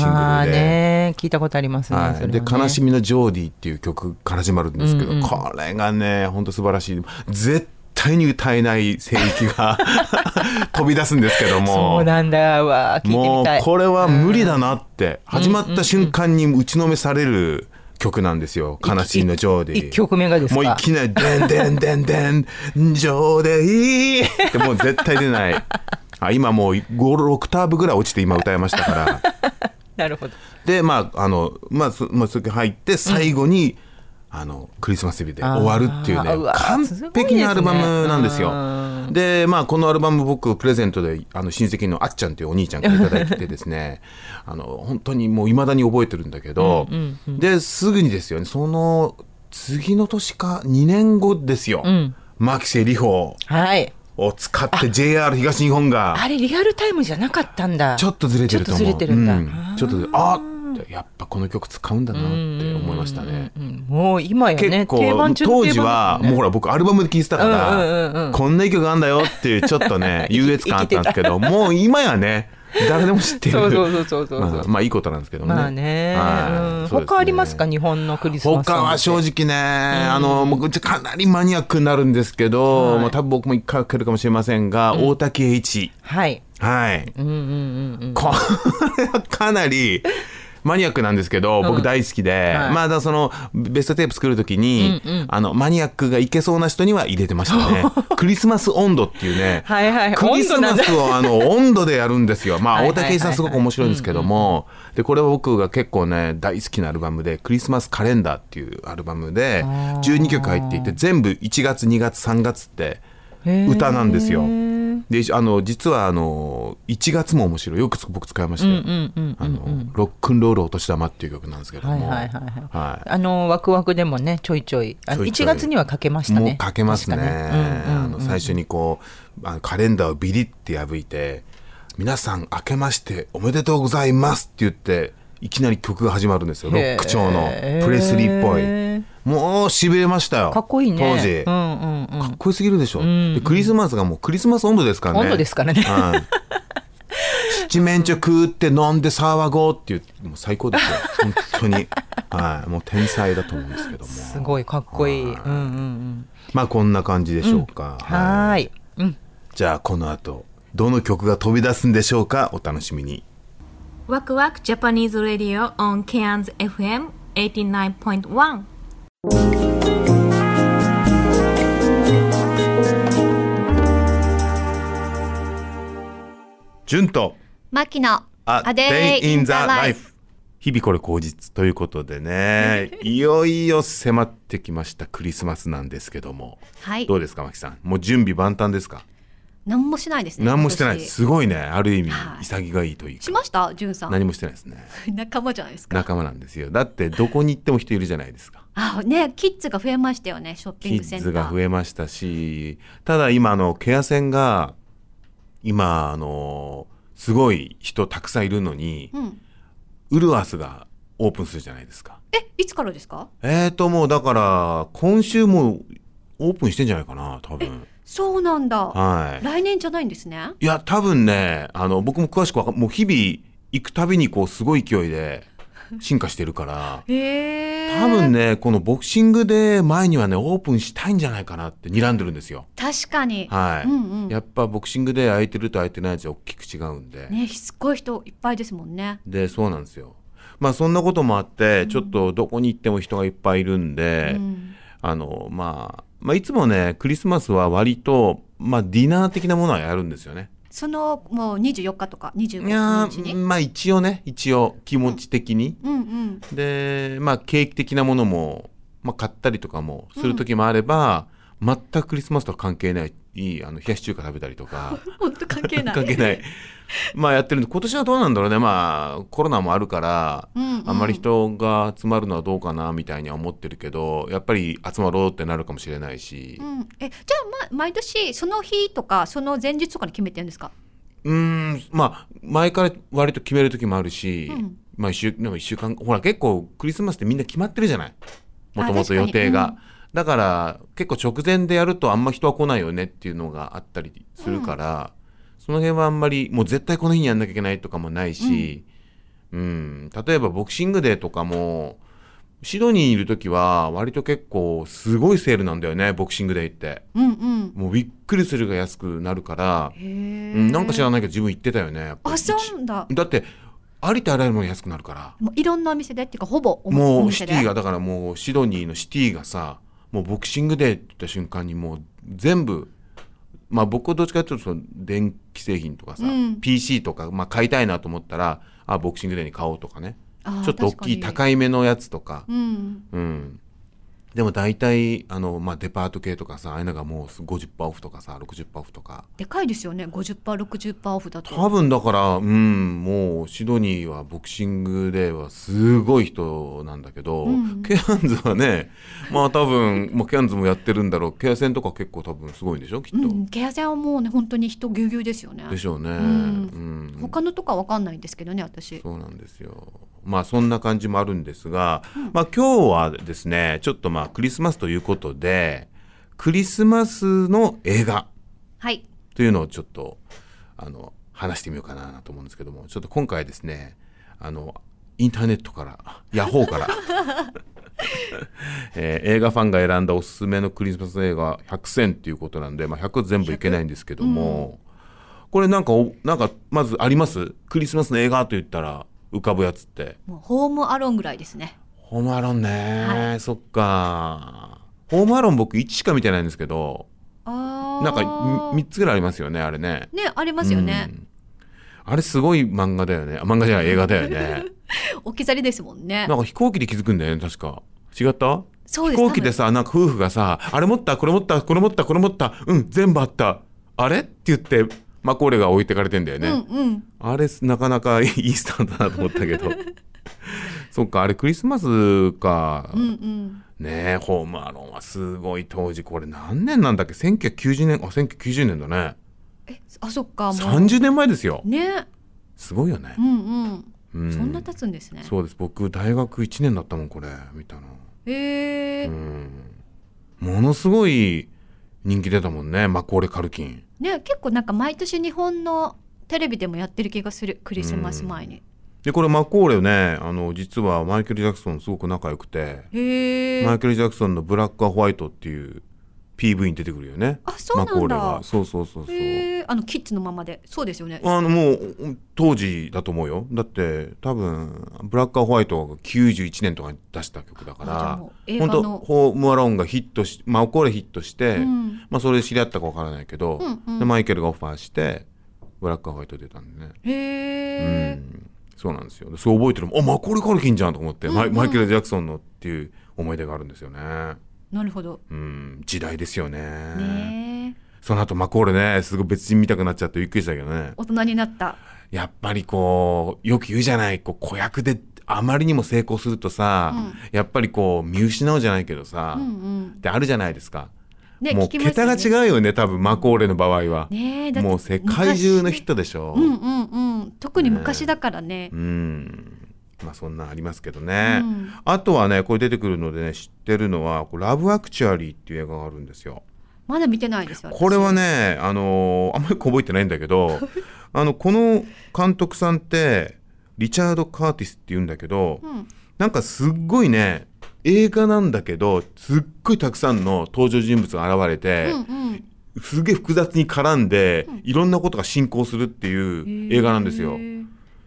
で。ね聞いたことありますね,、はい、でそれはね「悲しみのジョーディ」っていう曲から始まるんですけど、うんうんこれがね本当素晴らしい。絶対に歌えない声域が [laughs] 飛び出すんですけども。そうなんだわ。聞いてもうみたい。これは無理だなって、始まった瞬間に打ちのめされる曲なんですよ「悲しみのジョーディ」一曲目がですか？もういきなり「でんでんでんでんジョーディ」ってもう絶対出ない。あ今もう5オクターブぐらい落ちて今歌いましたから。[laughs] なるほど。でまああのまあそまあそれ入って最後に、あのクリスマスイブで終わるっていうね完璧なアルバムなんですよ。うん。でまあこのアルバム僕プレゼントであの親戚のあっちゃんっていうお兄ちゃんからいただいてですね [laughs] あの本当にもういまだに覚えてるんだけど、うんうんうんですぐにですよねその次の年か2年後ですよ、うん。牧瀬里穂はい。を使って JR 東日本があれリアルタイムじゃなかったんだ。ちょっとずれてると思う。ちょっとずれてるんだ、うん。ちょっとあやっぱこの曲使うんだなって思いましたね。もう今やね結構当時はもうほら僕アルバムで聴いてたからこんな曲あんだよっていうちょっとね [laughs] 優越感あったんですけどもう今やね誰でも知ってる。そうそうそうそうそう。まあまあいいことなんですけどね。まあね、他ありますか？日本のクリスマス。他は正直ね、あのもうかなりマニアックになるんですけど、はい。まあ、多分僕も一回かけるかもしれませんが、大竹栄一。はい。はい、うんうんうんうん。これはかなりマニアックなんですけど、うん。僕大好きで、はい。まあだそのベストテープ作るときに、うんうん。あのマニアックがいけそうな人には入れてましたね。[laughs] クリスマス温度っていうね。はいはい。クリスマスをあの温度でやるんですよ。まあ、大竹さんすごく面白いんですけども、で、これは僕が結構ね、大好きなアルバムで、クリスマスカレンダーっていうアルバムで、12曲入っていて、全部1月、2月、3月って歌なんですよ。で、あの、実はあの、1月も面白い。よく僕使いましたあの、ロックンロールお年玉っていう曲なんですけども。はいはいはいはい。はい。あのワクワクでもねちょいちょい。あのちょいちょい。1月にはかけましたね。もうかけますね。確かうんうん。あの最初にこうあのカレンダーをビリって破いて「皆さん明けましておめでとうございます」って言っていきなり曲が始まるんですよ。ロック調の。プレスリーっぽい。もうしびれましたよ。かっこいいね。当時、うんうんうん。かっこよすぎるでしょ、んでクリスマスがもうクリスマス温度ですからね。温度ですからね。はい。七面鳥食って飲んで騒ごうっていうもう最高ですよ。本当に。はい。もう天才だと思うんですけども。すごいかっこいい。うんうんうん。まあこんな感じでしょうか、はーい。うん。じゃあこの後どの曲が飛び出すんでしょうか？お楽しみにワクワク Japanese Radio on Cairns FM 89.1純とマキの A Day in the Life. 日々これ口実ということでね。[laughs] いよいよ迫ってきましたクリスマスなんですけども、はい。どうですかマキさん。もう準備万端ですか？何もしないですね。何もしてない。すごいね。ある意味はい。潔がいいというか。しました、じゅんさん。何もしてないですね。[laughs] 仲間じゃないですか。仲間なんですよ。だってどこに行っても人いるじゃないですか。あ、ね、キッズが増えましたよね、ショッピンキグセンター。ッズが増えましたしただ今あのケア線が今あのすごい人たくさんいるのに、うん。ウルワースがオープンするじゃないですか。え、いつからですか？えーともうだから今週もオープンしてんじゃないかな多分そうなんだ。はい来年じゃないんですね？いや多分ねあの僕も詳しくわかもう日々行くたびにこうすごい勢いで進化してるからへえ。多分ねこのボクシングで前にはねオープンしたいんじゃないかなって睨んでるんですよ。確かに。はい、うんうん。やっぱボクシングで空いてると空いてないじゃ大きく違うんで、ね、しつこい人いっぱいですもんね。でそうなんですよまあそんなこともあって、ちょっとどこに行っても人がいっぱいいるんで、うんあのまあまあいつもねクリスマスは割とまあディナー的なものはやるんですよねそのもう24日とかいや25日に。ーまあ一応ね一応気持ち的に、うんうん。でまあケーキ的なものも、まあ、買ったりとかもする時もあれば、全くクリスマスとは関係ないあの冷やし中華食べたりとか。[laughs] 本当関係ない。関係ない。まあやってるんで今年はどうなんだろうね。まあコロナもあるから、うんうん。あんまり人が集まるのはどうかなみたいには思ってるけどやっぱり集まろうってなるかもしれないし。うん、えじゃあ、ま、毎年その日とかその前日とかに決めてるんですか？うーんまあ前から割と決める時もあるし、うん。まあ一週でも一週間ほら結構クリスマスってみんな決まってるじゃない？もともと予定が、だから結構直前でやるとあんま人は来ないよねっていうのがあったりするから、その辺はあんまりもう絶対この日にやんなきゃいけないとかもないし、うん。例えばボクシングデーとかもシドニーにいる時は割と結構すごいセールなんだよねボクシングデーって。うんうん。もうびっくりするが安くなるから、うん、なんか知らないけど自分行ってたよねあそうなんだ。だってありとあらゆるもの安くなるから。もういろんなお店でっていうかほぼおおもう店で。シティがだからもうシドニーのシティがさもうボクシングデーって言った瞬間にもう全部まあ僕はどっちかというとその電気製品とかさ、うん。PC とか、まあ、買いたいなと思ったらあボクシングデーに買おうとかね。ちょっと大きい高いめのやつとか。うん。うんでも大体あの、まあ、デパート系とかさああいうのがもう50%オフとかさ60%オフとか。でかいですよね。50%60% オフだと。多分だからうんもうシドニーはボクシングではすごい人なんだけど、うんケアンズはねまあ多分、まあ、ケアンズもやってるんだろう。ケア戦とか結構多分すごいんでしょきっと、うん、ケア戦はもうね本当に人ぎゅうぎゅうですよね。でしょうね、ん。うん。他のとかわかんないんですけどね私。そうなんですよまあそんな感じもあるんですが、まあ今日はですねちょっとまあクリスマスということでクリスマスの映画はい。というのをちょっとあの話してみようかなと思うんですけどもちょっと今回ですねあのインターネットからヤホーから、[laughs] えー映画ファンが選んだおすすめのクリスマス映画100選っていうことなんで、まあ、100全部いけないんですけども、これなんかおなんかまずあります？クリスマスの映画と言ったら浮かぶやつって。もうホームアロンぐらいですね。ホームアロンね、そっか。ホームアロン僕1しか見てないんですけどなんか3つぐらいありますよねあれね。ねありますよね、あれすごい漫画だよね。あ漫画じゃない映画だよね。[laughs] 置き去りですもんね。なんか飛行機で気づくんだよね確か。違った？そうです。飛行機でさなんか夫婦がさあれ持ったこれ持ったこれ持ったこれ持ったうん全部あった。あれ？って言ってマコーレが置いてかれてんだよね、うんうん。あれなかなかいいスタートだなと思ったけど。[laughs] そっかあれクリスマスか、うんうん。ねえホームアローンはすごい当時これ何年なんだっけ？1990年あ1990年だね。あそっかもう。30年前ですよ。ね。すごいよね。うんうん、うん。そんな経つんですね。そうです。僕大学1年だったもんこれ見たの。へえ、ものすごい人気出たもんねマコーレ・カルキン。ね結構なんか毎年日本のテレビでもやってる気がするクリスマス前に、でこれマコーレねあの実はマイケル・ジャクソンすごく仲良くて。マイケル・ジャクソンの「ブラック・ア・ホワイト」っていう PV に出てくるよね。あそうなんだ。マコーレが。そうそうそうそう。あのキッズのままで。そうですよね。あのもう当時だと思うよ。だって多分ブラック・ア・ホワイトが91年とかに出した曲だから本当ホームアローンがヒットしマコーレヒットして、うん。まあそれで知り合ったかわからないけど、うんうん。でマイケルがオファーしてブラック・ア・ホワイト出たんでね。へえ、そうなんですよ。でそう覚えてるもん。あマコーレ・カルキンじゃんと思って、うんうん。マイケル・ジャクソンのっていう思い出があるんですよねなるほど。うん時代ですよね。ねえ。その後マコーレねすごい別人見たくなっちゃってびっくりしたけどね。大人になった。やっぱりこうよく言うじゃない。こう子役であまりにも成功するとさ、うん。やっぱりこう見失うじゃないけどさ、うんうん。ってあるじゃないですか、ねもう桁が違うよね多分マコーレの場合は、ねもう世界中のヒットでしょ。うんうんうん。特に昔だからね。うんまあそんなんありますけどね、うん。あとはねこれ出てくるのでね知ってるのはラブアクチュアリーっていう映画があるんですよ。まだ見てないですよこれはねあのーあんまり覚えてないんだけど [laughs] あのこの監督さんってリチャード・カーティスっていうんだけど、うん。なんかすっごいね映画なんだけどすっごいたくさんの登場人物が現れて、うんすげえ複雑に絡んで、いろんなことが進行するっていう映画なんですよ。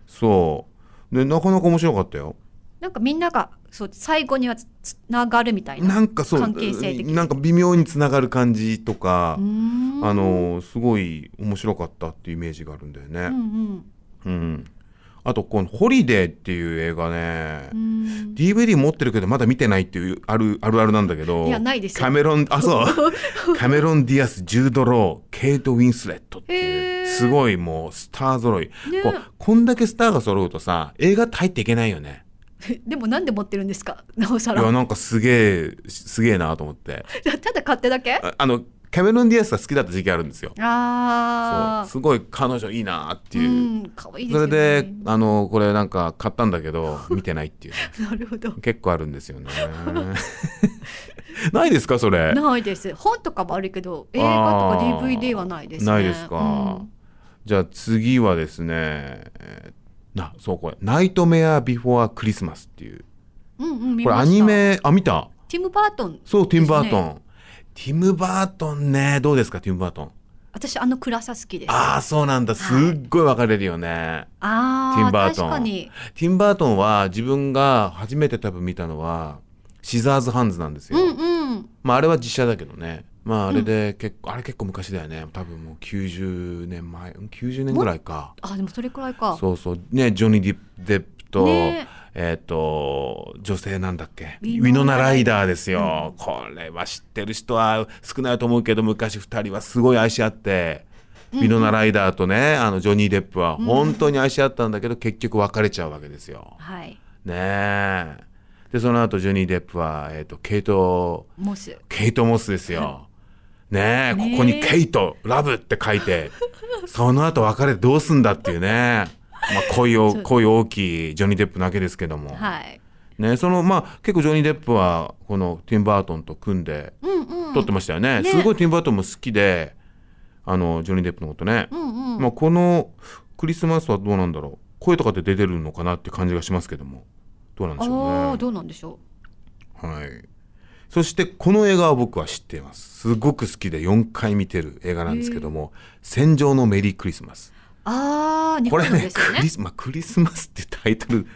そうでなかなか面白かったよ。なんかみんながそう最後にはつつながるみたいななんかそう関係性的なんか微妙につながる感じとかあのすごい面白かったっていうイメージがあるんだよね。うんうん。うん。あとこの「ホリデー」っていう映画ね DVD 持ってるけどまだ見てないっていうあるあるあるなんだけどいやないですよ。キャメロンあそう。[laughs] キャメロン・ディアスジュード・ローケイト・ウィンスレットっていうすごいもうスター揃い、こうこんだけスターが揃うとさ映画って入っていけないよね。[laughs] でもなんで持ってるんですか？[laughs] なおさら。いやなんかすげえすげえなと思って。ただ勝手だけ？ああのキャメロン・ディアスが好きだった時期あるんですよ。ああすごい彼女いいなっていう、うんいですそれであのこれなんか買ったんだけど [laughs] 見てないっていう。ねなるほど。結構あるんですよね。ないですかそれ？ないです。本とかもあるけど映画とか DVD はないですね。ないですか、じゃあ次はですねえーなそうこれ「ナイトメア・ビフォア・クリスマス」っていう。うんうん見これアニメあ見た？ティム・バートンそうティム・バートン、ティム・バートンねどうですかティム・バートン？私あの暗さ好きです。ああそうなんだ。すっごい分かれるよね、あーティム・バートン。確かに。ティム・バートンは自分が初めて多分見たのはシザーズ・ハンズなんですよ、うんうん。まああれは実写だけどねまああれで結構、あれ結構昔だよね。多分もう90年前うん90年ぐらいか。あでもそれくらいか。そうそう。ねジョニー・ディデップと、ね。えっ、と女性なんだっけ？ウウィィノナ・ライダーですよ、これは知ってる人は少ないと思うけど昔2人はすごい愛し合って、ウィノナ・ライダーとねあのジョニー・デップは本当に愛し合ったんだけど、結局別れちゃうわけですよ。はい。ねえ。でその後ジョニー・デップは、えー、とケイトモス。ケイト・モスですよ。ねえここに「ケイトラブ」って書いて [laughs] その後別れてどうすんだっていうね、まあ、恋を恋多きジョニー・デップだけですけども、はい。ね、そのまあ結構ジョニー・デップはこのティム・バートンと組んでうんうん。撮ってましたよね,、ねすごいティム・バートンも好きであのジョニー・デップのことね、うんうん。まあ、このクリスマスはどうなんだろう。声とかで出てるのかなって感じがしますけども。どうなんでしょうね。どうなんでしょはい。そしてこの映画は僕は知っています。すごく好きで4回見てる映画なんですけども、戦場のメリークリスマス。うあこれねクリス、まあ、クリスマスってタイトル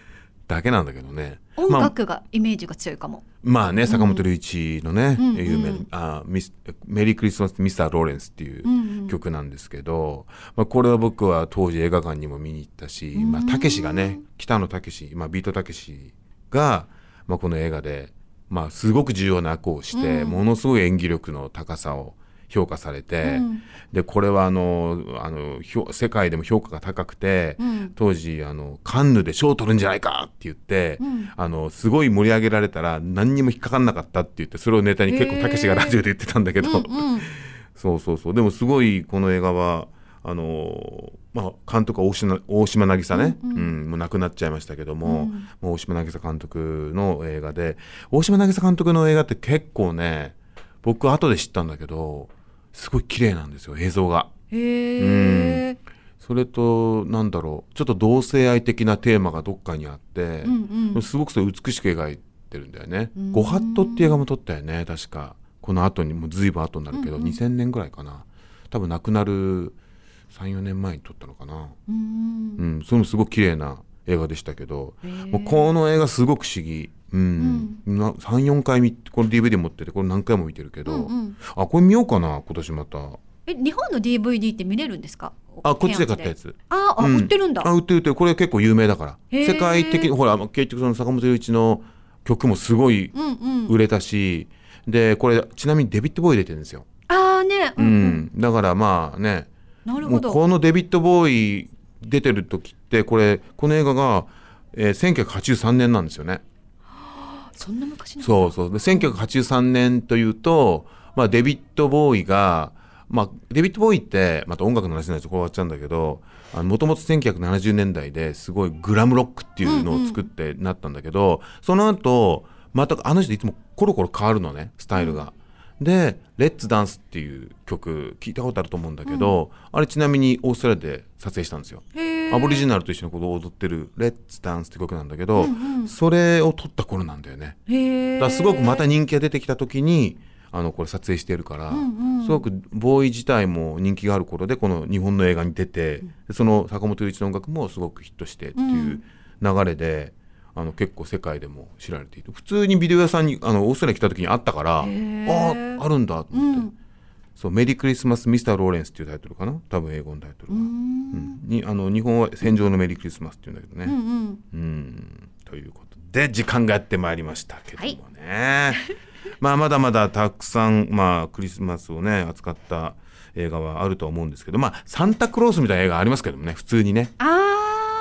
だけなんだけどね。音まあ楽がイメージが強いかも、まあね、坂本龍一のね、うん有名うんあミスメリークリスマスミスター・ローレンスっていううんうん曲なんですけど、まあ、これは僕は当時映画館にも見に行ったし、まあ、たけしがね北野武、まあ、ビートたけしが、まあ、この映画で、まあ、すごく重要な役をして、うん。ものすごい演技力の高さを評価されて、うん。でこれはあのあの評世界でも評価が高くて、うん。当時あのカンヌで賞を取るんじゃないかって言って、うん。あのすごい盛り上げられたら何にも引っかかんなかったって言ってそれをネタに結構たけしがラジオで言ってたんだけど、うんうん。[laughs] そうそうそう。でもすごいこの映画はあのまあ、監督は大島大島渚ね、うんうん。もう亡くなっちゃいましたけども,、うん。もう大島渚監督の映画で大島渚監督の映画って結構ね僕後で知ったんだけどすごい綺麗なんですよ映像が。へえ、それとなんだろうちょっと同性愛的なテーマがどっかにあって、うんうん。すごくそれ美しく描いてるんだよね。うん「ご法度」っていう映画も撮ったよね確か。この後にもう随分後になるけど、うんうん。2000年ぐらいかな。多分亡くなる34年前に撮ったのかな。うん。うん。それもすごく綺麗な映画でしたけどもうこの映画すごく不思議。うん、な34回見この DVD 持っててこれ何回も見てるけど、うんうん。あこれ見ようかな今年また。え日本の DVD って見れるんですか？あこっちで買ったやつ。ああ、うん。売ってるんだ。あ売ってる売ってる。これ結構有名だから。世界的にほら結局その坂本龍一の曲もすごいうんうん。売れたし、でこれちなみにデビッド・ボーイ入れてるんですよ、ああね。うん。だからまあねなるほど。このデビッド・ボーイ出てる時ってこれこの映画が、えー1983年なんですよね。そんな昔のそうそう。で1983年というと、まあ、デビッド・ボーイが、まあ、デビッド・ボーイってまた音楽の話になると終わっちゃうんだけどもともと1970年代ですごいグラムロックっていうのを作ってなったんだけど、その後またあの人いつもコロコロ変わるのねスタイルが。で「レッツダンス」っていう曲聞いたことあると思うんだけど、あれちなみにオーストラリアで撮影したんですよ。アボリジナルと一緒に踊ってる「レッツダンス」って曲なんだけど、うんうん。それを撮った頃なんだよね。だからすごくまた人気が出てきた時にあのこれ撮影してるから、うんうん。すごくボーイ自体も人気がある頃でこの日本の映画に出て、でその坂本龍一の音楽もすごくヒットしてっていう流れで、あの結構世界でも知られている普通にビデオ屋さんにあのオーストラリア来た時にあったからあー。ああるんだと思って、そう「メリークリスマスミスター・ローレンス」っていうタイトルかな？多分英語のタイトルは、うん。にあの日本は「戦場のメリークリスマス」っていうんだけどね、うんうん。うん。ということで時間がやってまいりましたけどもね、[laughs] まあまだまだたくさん、まあ、クリスマスをね扱った映画はあるとは思うんですけどまあサンタクロースみたいな映画ありますけどもね普通にね。あー、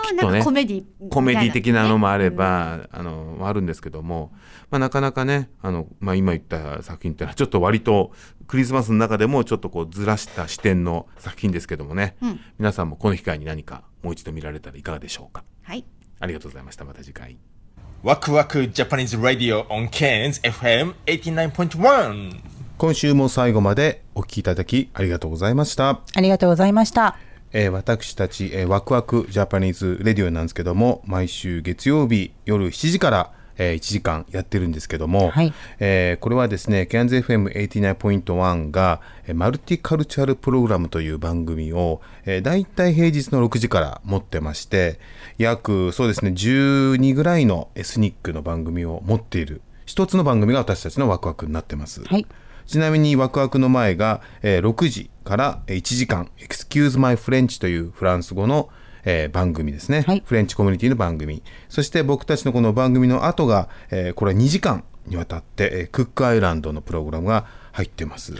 きっとね。コメディコメディ的なのもあれば、あのあるんですけども、まあ、なかなかねあの、まあ、今言った作品っていうのはちょっと割とクリスマスの中でもちょっとこうずらした視点の作品ですけどもね、うん。皆さんもこの機会に何かもう一度見られたらいかがでしょうか。はい。ありがとうございました。また次回。ワクワクジャパニーズラディオ on Cairns FM 89.1今週も最後までお聞きいただきありがとうございました。ありがとうございました。えー私たち、えーワクワクジャパニーズレディオなんですけども毎週月曜日夜7時から、えー1時間やってるんですけども、えーこれはですね CANZFM89.1 が、えーマルティカルチャルプログラムという番組を、えー、大体平日の6時から持ってまして約そうですね12ぐらいのエスニックの番組を持っている一つの番組が私たちのワクワクになってます。ちなみにワクワクの前が、えー6時からえー1時間「Excuse My French」というフランス語の、えー番組ですね、フレンチコミュニティの番組。そして僕たちのこの番組の後が、えーこれは2時間にわたって、えークックアイランドのプログラムが入ってます、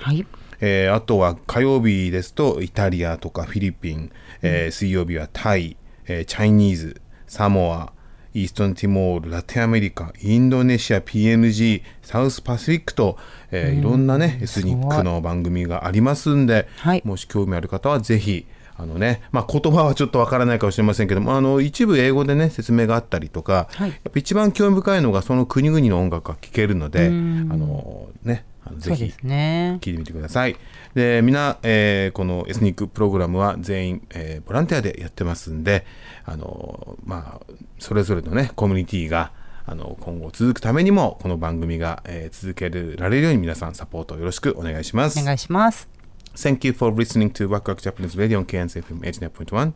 えーあとは火曜日ですとイタリアとかフィリピン、えー水曜日はタイ、えーチャイニーズサモアイーストンティモール、ラテンアメリカ、インドネシア、PNG、サウスパシフィックと、えーいろんなね、エスニックの番組がありますんで、もし興味ある方はぜひ、あのね、まあ、言葉はちょっとわからないかもしれませんけども、あの、一部英語でね、説明があったりとか、やっぱ一番興味深いのがその国々の音楽が聴けるので、あうん。の、ね、あのぜひ。聞いてみてください。で、みんな、えーこのエスニックプログラムは全員、えーボランティアでやってますんで、あの、まあ、それぞれのね、コミュニティが、あの、今後続くためにも、この番組が、えー続けられるように皆さんサポートよろしくお願いします。お願いします。Thank you for listening to Waku Japanese Radio on KNZFM 89.1.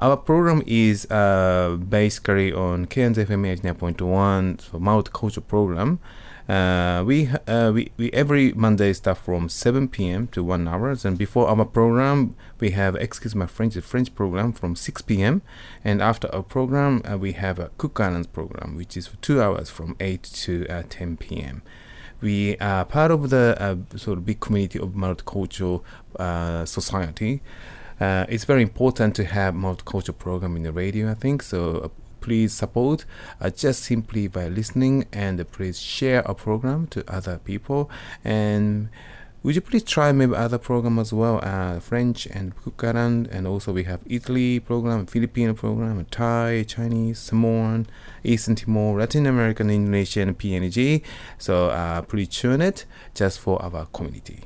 Our program is uh, basically on KNZFM 89.1 so multicultural program. Uh, we, uh, we we every Monday start from 7 p.m. to 1 hours, and before our program we have excuse my French the French program from 6 p.m. and after our program uh, we have a Cook Islands program which is for two hours from 8 to uh, 10 p.m we are part of the sort of big community of multicultural society. It's very important to have multicultural program in the radio, I think. So please support uh, just simply by listening and please share our program to other people. And would you please try maybe other program as well, uh, French and Kukaran, and also we have Italy program, Filipino program, Thai, Chinese, Samoan, Eastern Timor, Latin American, Indonesian, PNG. So uh, please tune it just for our community.